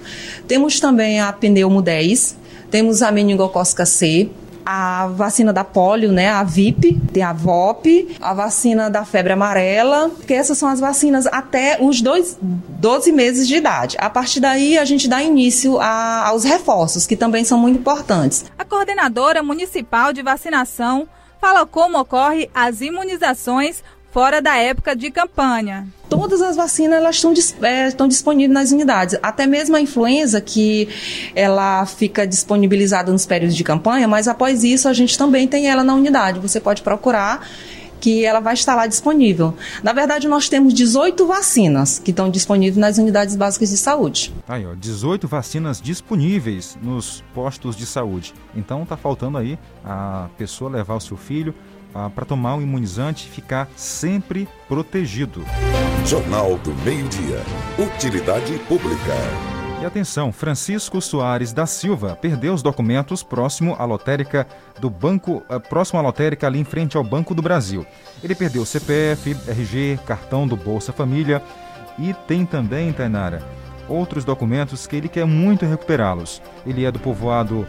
Temos também a pneumo 10, temos a meningocócica C, a vacina da polio, né, a VIP, tem a VOP, a vacina da febre amarela, que essas são as vacinas até os dois, 12 meses de idade. A partir daí, a gente dá início a, aos reforços, que também são muito importantes. A coordenadora municipal de vacinação fala como ocorre as imunizações fora da época de campanha. Todas as vacinas elas estão, é, estão disponíveis nas unidades, até mesmo a influenza que ela fica disponibilizada nos períodos de campanha, mas após isso a gente também tem ela na unidade. Você pode procurar que ela vai estar lá disponível. Na verdade, nós temos 18 vacinas que estão disponíveis nas unidades básicas de saúde. Aí, ó, 18 vacinas disponíveis nos postos de saúde. Então tá faltando aí a pessoa levar o seu filho para tomar um imunizante e ficar sempre protegido. Jornal do Meio-Dia. Utilidade Pública. E atenção, Francisco Soares da Silva perdeu os documentos próximo à lotérica do banco, uh, próximo à lotérica ali em frente ao Banco do Brasil. Ele perdeu CPF, RG, cartão do Bolsa Família e tem também, Tainara, outros documentos que ele quer muito recuperá-los. Ele é do povoado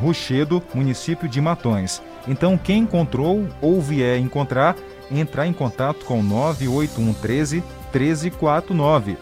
Rochedo, município de Matões. Então, quem encontrou ou vier encontrar, entrar em contato com 98113 1349.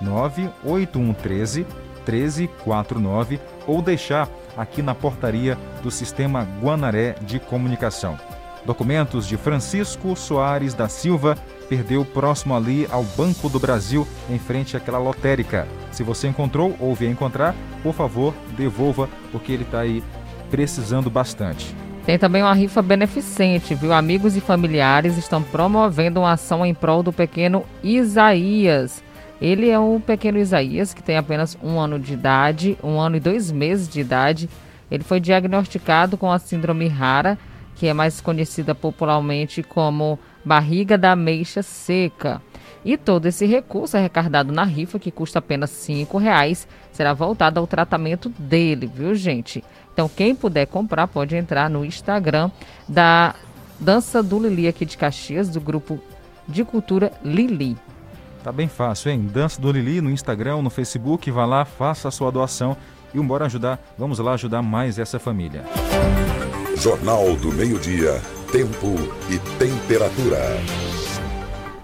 98113 1349 ou deixar aqui na portaria do Sistema Guanaré de Comunicação. Documentos de Francisco Soares da Silva perdeu próximo ali ao Banco do Brasil, em frente àquela lotérica. Se você encontrou ou vier encontrar, por favor, devolva, porque ele está aí precisando bastante. Tem também uma rifa beneficente, viu? Amigos e familiares estão promovendo uma ação em prol do pequeno Isaías. Ele é o pequeno Isaías, que tem apenas um ano de idade, um ano e dois meses de idade. Ele foi diagnosticado com a síndrome rara, que é mais conhecida popularmente como barriga da ameixa seca. E todo esse recurso arrecadado na rifa, que custa apenas R$ reais, será voltado ao tratamento dele, viu, gente? Então, quem puder comprar, pode entrar no Instagram da Dança do Lili aqui de Caxias, do grupo de cultura Lili. Tá bem fácil, hein? Dança do Lili no Instagram, no Facebook, vá lá, faça a sua doação e bora ajudar. Vamos lá ajudar mais essa família. Jornal do Meio-Dia, Tempo e Temperatura.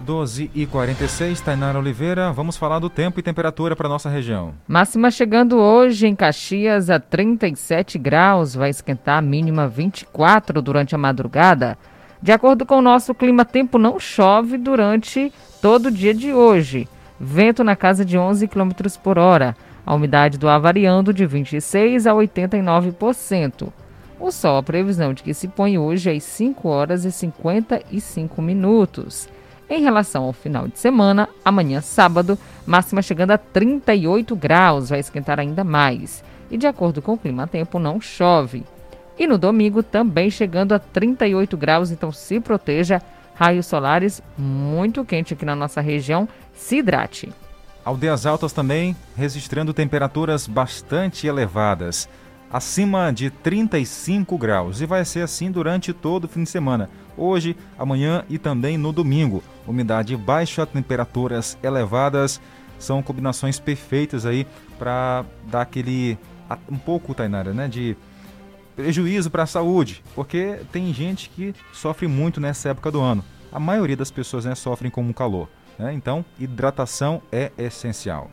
12 e 46, Tainara Oliveira, vamos falar do tempo e temperatura para nossa região. Máxima chegando hoje em Caxias a 37 graus, vai esquentar a mínima 24 durante a madrugada. De acordo com o nosso clima, tempo não chove durante todo o dia de hoje. Vento na casa de 11 km por hora. A umidade do ar variando de 26% a 89%. O sol, a previsão de que se põe hoje é às 5 horas e 55 minutos. Em relação ao final de semana, amanhã sábado, máxima chegando a 38 graus, vai esquentar ainda mais. E de acordo com o clima tempo, não chove. E no domingo também chegando a 38 graus, então se proteja. Raios solares muito quente aqui na nossa região, se hidrate. Aldeias Altas também registrando temperaturas bastante elevadas. Acima de 35 graus e vai ser assim durante todo o fim de semana. Hoje, amanhã e também no domingo. Umidade baixa, temperaturas elevadas são combinações perfeitas aí para dar aquele um pouco, Tainara, né, de prejuízo para a saúde, porque tem gente que sofre muito nessa época do ano. A maioria das pessoas né, sofrem com o calor. Né? Então, hidratação é essencial.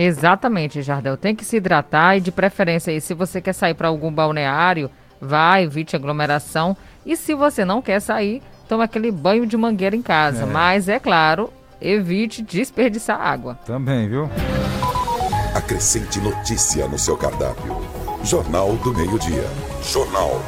Exatamente, Jardel. Tem que se hidratar e, de preferência, aí, se você quer sair para algum balneário, vá, evite aglomeração. E se você não quer sair, tome aquele banho de mangueira em casa. É. Mas, é claro, evite desperdiçar água. Também, viu? Acrescente notícia no seu cardápio. Jornal do Meio-Dia. Jornal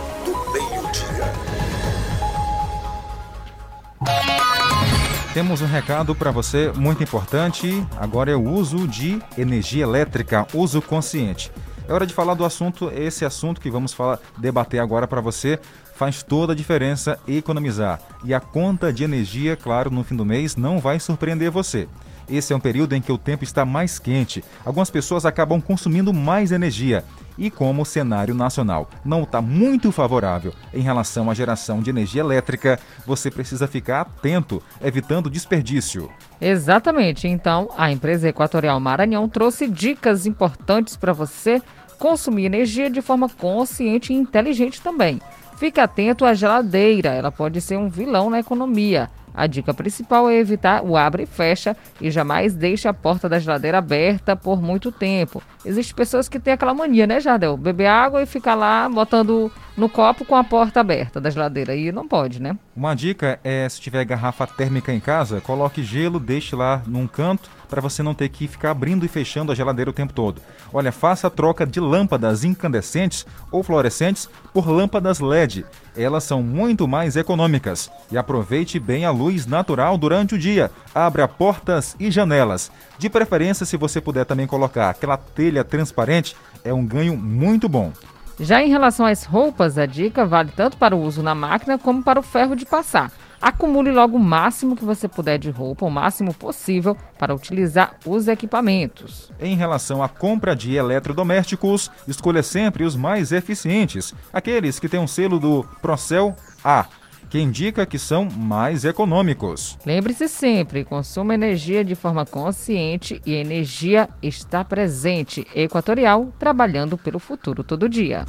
Temos um recado para você muito importante. Agora é o uso de energia elétrica, uso consciente. É hora de falar do assunto, esse assunto que vamos falar, debater agora para você. Faz toda a diferença economizar. E a conta de energia, claro, no fim do mês não vai surpreender você. Esse é um período em que o tempo está mais quente. Algumas pessoas acabam consumindo mais energia. E como o cenário nacional não está muito favorável em relação à geração de energia elétrica, você precisa ficar atento, evitando desperdício. Exatamente. Então, a empresa Equatorial Maranhão trouxe dicas importantes para você consumir energia de forma consciente e inteligente também. Fique atento à geladeira, ela pode ser um vilão na economia. A dica principal é evitar o abre e fecha e jamais deixe a porta da geladeira aberta por muito tempo. Existem pessoas que têm aquela mania, né, Jardel? Beber água e ficar lá botando no copo com a porta aberta da geladeira. E não pode, né? Uma dica é, se tiver garrafa térmica em casa, coloque gelo, deixe lá num canto para você não ter que ficar abrindo e fechando a geladeira o tempo todo. Olha, faça a troca de lâmpadas incandescentes ou fluorescentes por lâmpadas LED. Elas são muito mais econômicas. E aproveite bem a luz natural durante o dia. Abra portas e janelas. De preferência, se você puder também colocar aquela telha transparente, é um ganho muito bom. Já em relação às roupas, a dica vale tanto para o uso na máquina como para o ferro de passar. Acumule logo o máximo que você puder de roupa, o máximo possível, para utilizar os equipamentos. Em relação à compra de eletrodomésticos, escolha sempre os mais eficientes, aqueles que têm um selo do Procel A, que indica que são mais econômicos. Lembre-se sempre, consuma energia de forma consciente e energia está presente. Equatorial, trabalhando pelo futuro todo dia.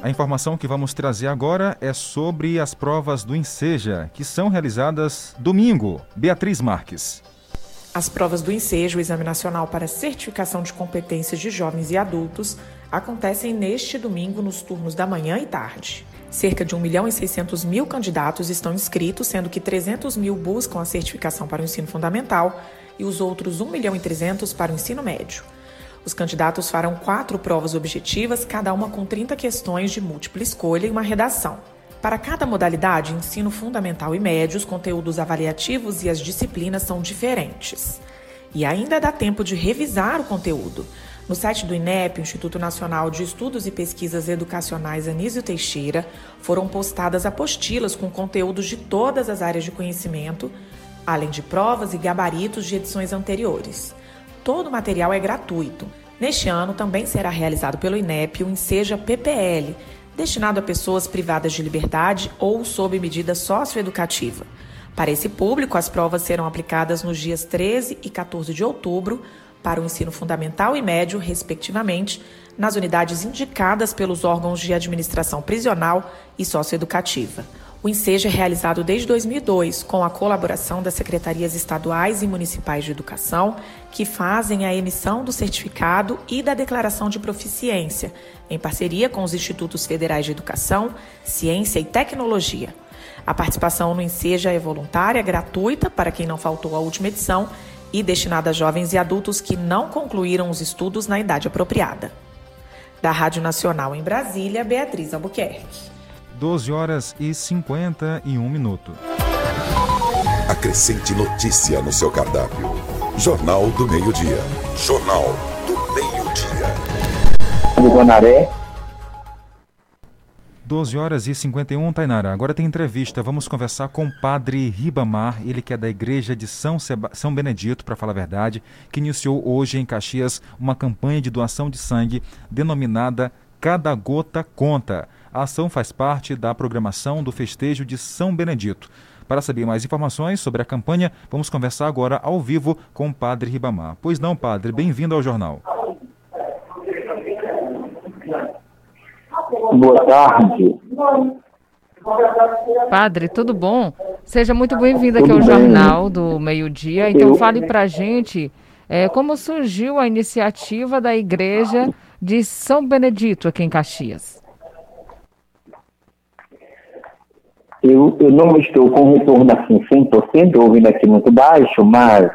A informação que vamos trazer agora é sobre as provas do Enseja, que são realizadas domingo. Beatriz Marques. As provas do Ensejo, o Exame Nacional para Certificação de Competências de Jovens e Adultos, acontecem neste domingo nos turnos da manhã e tarde. Cerca de 1 milhão e 600 mil candidatos estão inscritos, sendo que 300 mil buscam a certificação para o ensino fundamental e os outros 1 milhão e 300 para o ensino médio. Os candidatos farão quatro provas objetivas, cada uma com 30 questões de múltipla escolha e uma redação. Para cada modalidade, ensino fundamental e médio, os conteúdos avaliativos e as disciplinas são diferentes. E ainda dá tempo de revisar o conteúdo. No site do INEP, Instituto Nacional de Estudos e Pesquisas Educacionais Anísio Teixeira, foram postadas apostilas com conteúdos de todas as áreas de conhecimento, além de provas e gabaritos de edições anteriores. Todo o material é gratuito. Neste ano também será realizado pelo INEP o Enseja PPL, destinado a pessoas privadas de liberdade ou sob medida socioeducativa. Para esse público, as provas serão aplicadas nos dias 13 e 14 de outubro para o ensino fundamental e médio, respectivamente, nas unidades indicadas pelos órgãos de administração prisional e socioeducativa. O Enseja é realizado desde 2002, com a colaboração das secretarias estaduais e municipais de educação, que fazem a emissão do certificado e da declaração de proficiência, em parceria com os Institutos Federais de Educação, Ciência e Tecnologia. A participação no Enseja é voluntária, gratuita para quem não faltou à última edição e destinada a jovens e adultos que não concluíram os estudos na idade apropriada. Da Rádio Nacional em Brasília, Beatriz Albuquerque. 12 horas e 51 minutos. Acrescente notícia no seu cardápio. Jornal do Meio-Dia. Jornal do Meio-Dia. Guanaré. 12 horas e 51, Tainara. Agora tem entrevista. Vamos conversar com o padre Ribamar, ele que é da Igreja de São, Seba... São Benedito, para falar a verdade, que iniciou hoje em Caxias uma campanha de doação de sangue denominada Cada Gota Conta. A ação faz parte da programação do festejo de São Benedito. Para saber mais informações sobre a campanha, vamos conversar agora ao vivo com o padre Ribamar. Pois não, padre, bem-vindo ao jornal. Boa tarde. Padre, tudo bom? Seja muito bem-vindo aqui ao bem. Jornal do Meio Dia. Então Eu- fale pra gente é, como surgiu a iniciativa da Igreja de São Benedito aqui em Caxias. Eu, eu não estou com retorno assim 100%, ouvindo aqui muito baixo, mas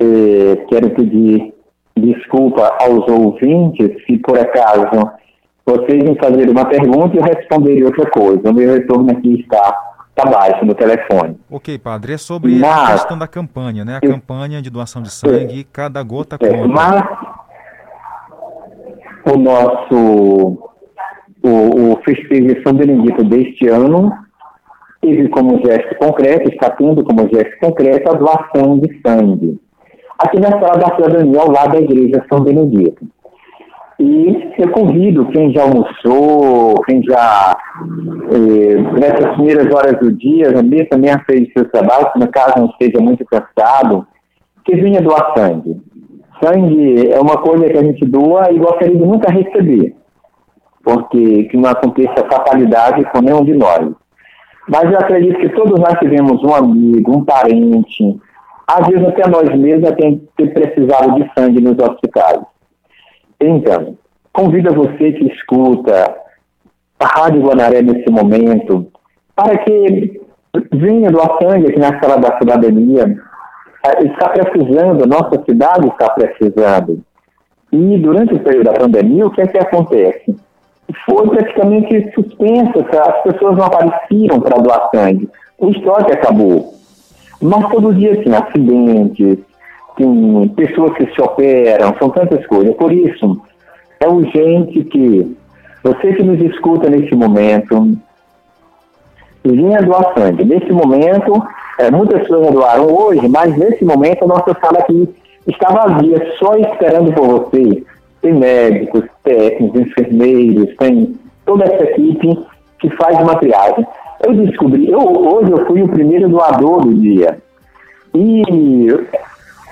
eh, quero pedir desculpa aos ouvintes se por acaso vocês me fazerem uma pergunta e eu responderei outra coisa. O meu retorno aqui está, está baixo no telefone. Ok, padre, é sobre a Mas- questão da campanha, né? A campanha de doação de sangue, cada gota É, conta. mas o nosso o, o festejo de São Benedito deste ano teve como gesto concreto, está tendo como gesto concreto a doação de sangue. Aqui na sala da cidadania, ao lado da igreja São Benedito. E eu convido quem já almoçou, quem já, eh, nessas primeiras horas do dia, já mesmo também fez seu trabalho, se no caso não esteja muito cansado, que venha doar sangue. Sangue é uma coisa que a gente doa e gostaria de nunca receber, porque que não aconteça fatalidade com nenhum de nós. Mas eu acredito que todos nós tivemos um amigo, um parente, às vezes até nós mesmos tem que precisado de sangue nos hospitais. Então, convido você que escuta a Rádio Guanaré nesse momento, para que venha doar sangue aqui na sala da cidadania. Eh, Está precisando, nossa cidade está precisando. E durante o período da pandemia, o que é que acontece? Foi praticamente suspensa, tá? as pessoas não apareciam para doar sangue. O estoque acabou. Mas todo dia tem acidentes, tem pessoas que se operam, são tantas coisas. Por isso, é urgente que você que nos escuta nesse momento, venha doar sangue. Nesse momento, eh, muitas pessoas doaram hoje, mas nesse momento a nossa sala aqui está vazia, só esperando por você. Tem médicos, técnicos, enfermeiros, tem toda essa equipe que faz uma triagem. Eu descobri, eu, hoje eu fui o primeiro doador do dia. E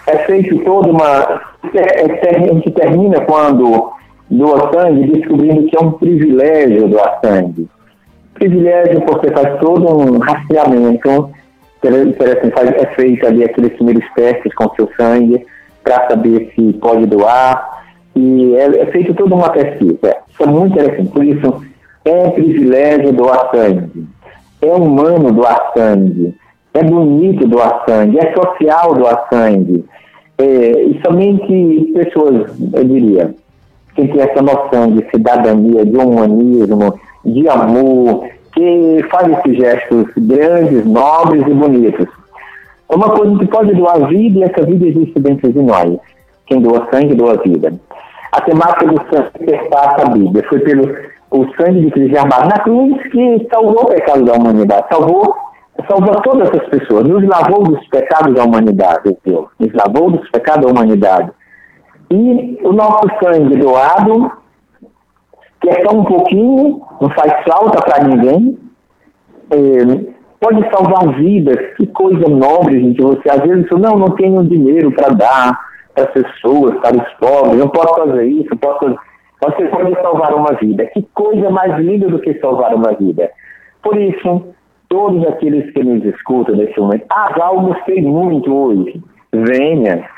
é feito toda uma. é- é- a gente termina quando doa sangue descobrindo que é um privilégio doar sangue. Privilégio porque faz todo um rastreamento, é feito ali aqueles primeiros testes com seu sangue para saber se pode doar. E é, é feito toda uma pesquisa. Isso é muito interessante. Por isso, é privilégio doar sangue. É humano doar sangue. É bonito doar sangue. É social doar sangue. É, e somente pessoas, eu diria, que tem essa noção de cidadania, de humanismo, de amor, que faz esses gestos grandes, nobres e bonitos. Uma coisa que pode doar vida e essa vida existe dentro de nós. Quem doa sangue, doa vida. A temática do sangue perpassa a Bíblia. Foi pelo o sangue de Cristo derramado na cruz que salvou o pecado da humanidade. Salvou, salvou todas as pessoas. Nos lavou dos pecados da humanidade, Deus. Nos lavou dos pecados da humanidade. E o nosso sangue doado, que é um pouquinho, não faz falta para ninguém, é, pode salvar vidas. Que coisa nobre, gente. Você às vezes fala, não, não tenho dinheiro para dar para as pessoas, para os pobres, não posso fazer isso, posso fazer... Você pode salvar uma vida. Que coisa mais linda do que salvar uma vida. Por isso, todos aqueles que nos escutam nesse momento, ah, já almocei muito hoje. Venha.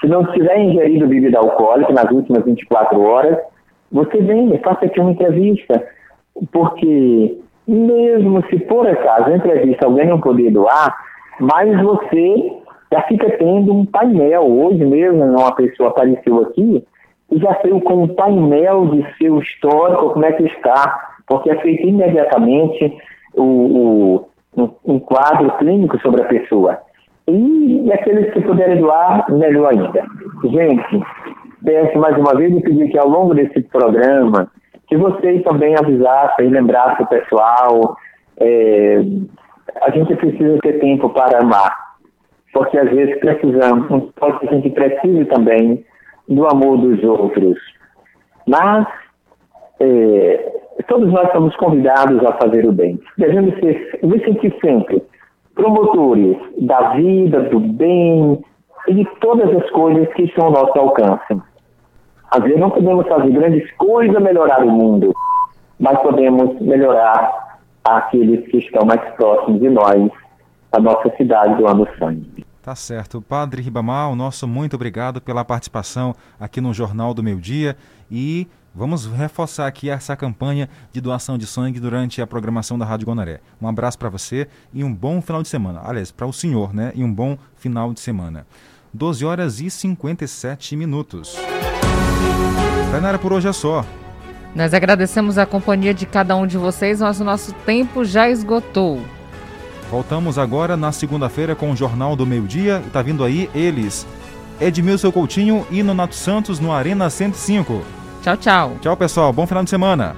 Se não tiver ingerido bebida alcoólica nas últimas 24 horas, você venha, faça aqui uma entrevista. Porque mesmo se por acaso a entrevista alguém não poder doar, mas você já fica tendo um painel. Hoje mesmo uma pessoa apareceu aqui e já saiu com um painel de seu histórico, como é que está, porque é feito imediatamente o, o, um, quadro clínico sobre a pessoa. E aqueles que puderem doar, melhor ainda. Gente, peço mais uma vez e pedir que ao longo desse programa que você também avisasse e lembrasse o pessoal, é, a gente precisa ter tempo para amar, porque às vezes precisamos, pode que a gente precise também do amor dos outros. Mas é, todos nós somos convidados a fazer o bem. Devemos ser, me sentir sempre promotores da vida, do bem e de todas as coisas que estão ao nosso alcance. Às vezes não podemos fazer grandes coisas, melhorar o mundo, mas podemos melhorar aqueles que estão mais próximos de nós, a nossa cidade do sangue. Tá certo. Padre Ribamar, o nosso muito obrigado pela participação aqui no Jornal do Meio Dia e vamos reforçar aqui essa campanha de doação de sangue durante a programação da Rádio Gonaré. Um abraço para você e um bom final de semana. Aliás, para o senhor, né? E um bom final de semana. 12 horas e 57 minutos. Tainara, por hoje é só. Nós agradecemos a companhia de cada um de vocês, mas o nosso tempo já esgotou. Voltamos agora na segunda-feira com o Jornal do Meio Dia. E tá vindo aí eles, Edmilson Coutinho e Nonato Santos no Arena 105. Tchau, tchau. Tchau, pessoal. Bom final de semana.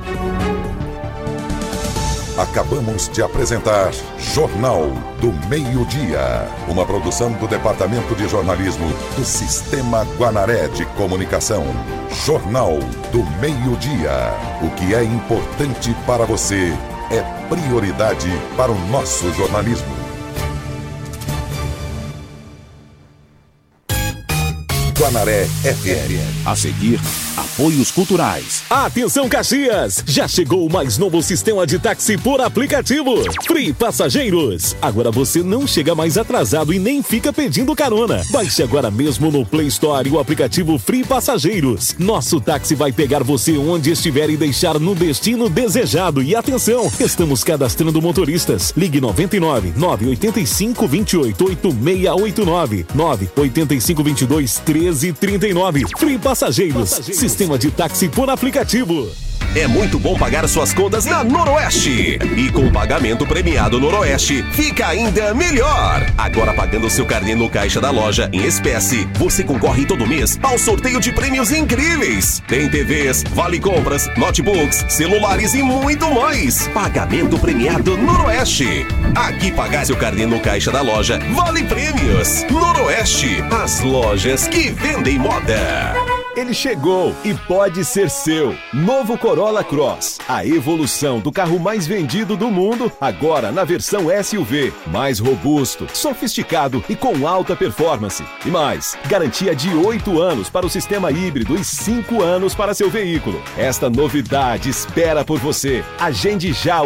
Acabamos de apresentar Jornal do Meio-Dia, uma produção do Departamento de Jornalismo do Sistema Guanaré de Comunicação. Jornal do Meio-Dia. O que é importante para você é prioridade para o nosso jornalismo. Guanaré FM. A seguir, apoios culturais. Atenção Caxias! Já chegou o mais novo sistema de táxi por aplicativo. Free Passageiros. Agora você não chega mais atrasado e nem fica pedindo carona. Baixe agora mesmo no Play Store o aplicativo Free Passageiros. Nosso táxi vai pegar você onde estiver e deixar no destino desejado. E atenção, estamos cadastrando motoristas. Ligue 99 985 28 8689 985 22 1339. Free Passageiros. Sistema de táxi por aplicativo. É muito bom pagar suas contas na Noroeste. E com o pagamento premiado Noroeste, fica ainda melhor. Agora pagando seu carnê no caixa da loja em espécie, você concorre todo mês ao sorteio de prêmios incríveis. Tem TVs, vale compras, notebooks, celulares e muito mais. Pagamento premiado Noroeste. Aqui pagar seu carnê no caixa da loja vale prêmios. Noroeste, as lojas que vendem moda. Ele chegou e pode ser seu. Novo Corolla Cross. A evolução do carro mais vendido do mundo, agora na versão SUV. Mais robusto, sofisticado e com alta performance. E mais, garantia de 8 anos para o sistema híbrido e 5 anos para seu veículo. Esta novidade espera por você. Agende já o